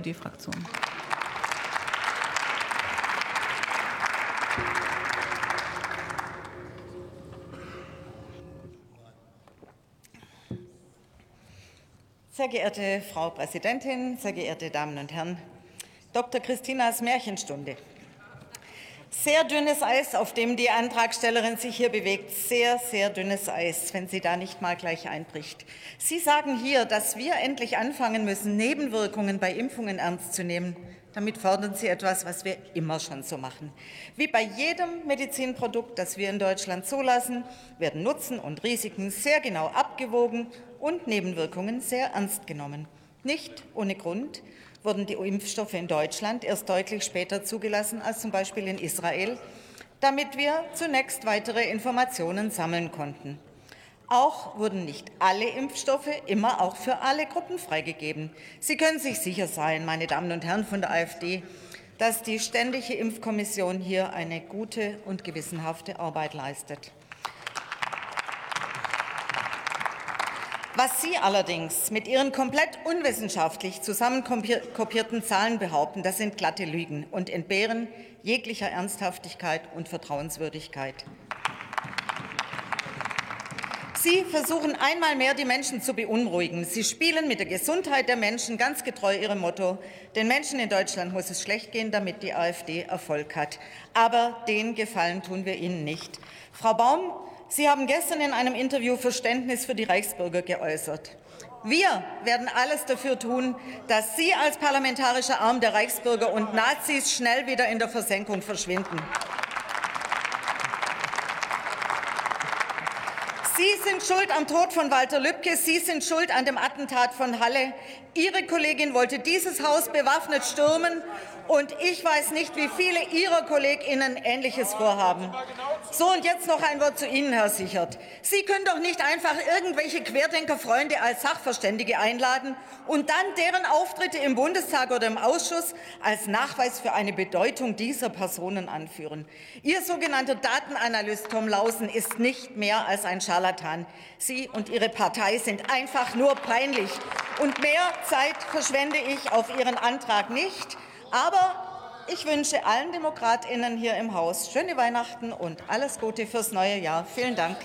SPD-Fraktion. Sehr geehrte Frau Präsidentin, sehr geehrte Damen und Herren, Dr. Christinas Märchenstunde. Sehr dünnes Eis, auf dem die Antragstellerin sich hier bewegt. Sehr, sehr dünnes Eis, wenn sie da nicht mal gleich einbricht. Sie sagen hier, dass wir endlich anfangen müssen, Nebenwirkungen bei Impfungen ernst zu nehmen. Damit fordern Sie etwas, was wir immer schon so machen. Wie bei jedem Medizinprodukt, das wir in Deutschland zulassen, werden Nutzen und Risiken sehr genau abgewogen und Nebenwirkungen sehr ernst genommen. Nicht ohne Grund wurden die Impfstoffe in Deutschland erst deutlich später zugelassen als zum Beispiel in Israel, damit wir zunächst weitere Informationen sammeln konnten. Auch wurden nicht alle Impfstoffe immer auch für alle Gruppen freigegeben. Sie können sich sicher sein, meine Damen und Herren von der AfD, dass die Ständige Impfkommission hier eine gute und gewissenhafte Arbeit leistet. Was Sie allerdings mit Ihren komplett unwissenschaftlich zusammenkopierten Zahlen behaupten, das sind glatte Lügen und entbehren jeglicher Ernsthaftigkeit und Vertrauenswürdigkeit. Sie versuchen einmal mehr, die Menschen zu beunruhigen. Sie spielen mit der Gesundheit der Menschen ganz getreu ihrem Motto. Den Menschen in Deutschland muss es schlecht gehen, damit die AfD Erfolg hat. Aber den Gefallen tun wir Ihnen nicht. Frau Baum, Sie haben gestern in einem Interview Verständnis für die Reichsbürger geäußert. Wir werden alles dafür tun, dass Sie als parlamentarischer Arm der Reichsbürger und Nazis schnell wieder in der Versenkung verschwinden. Sie sind schuld am Tod von Walter Lübcke. Sie sind schuld an dem Attentat von Halle. Ihre Kollegin wollte dieses Haus bewaffnet stürmen. Und ich weiß nicht, wie viele Ihrer KollegInnen Ähnliches vorhaben. So, und jetzt noch ein Wort zu Ihnen, Herr Sichert. Sie können doch nicht einfach irgendwelche Querdenkerfreunde als Sachverständige einladen und dann deren Auftritte im Bundestag oder im Ausschuss als Nachweis für eine Bedeutung dieser Personen anführen. Ihr sogenannter Datenanalyst Tom Lausen ist nicht mehr als ein Scharlatan. Sie und Ihre Partei sind einfach nur peinlich. Und mehr Zeit verschwende ich auf Ihren Antrag nicht. Aber ich wünsche allen DemokratInnen hier im Haus schöne Weihnachten und alles Gute fürs neue Jahr. Vielen Dank.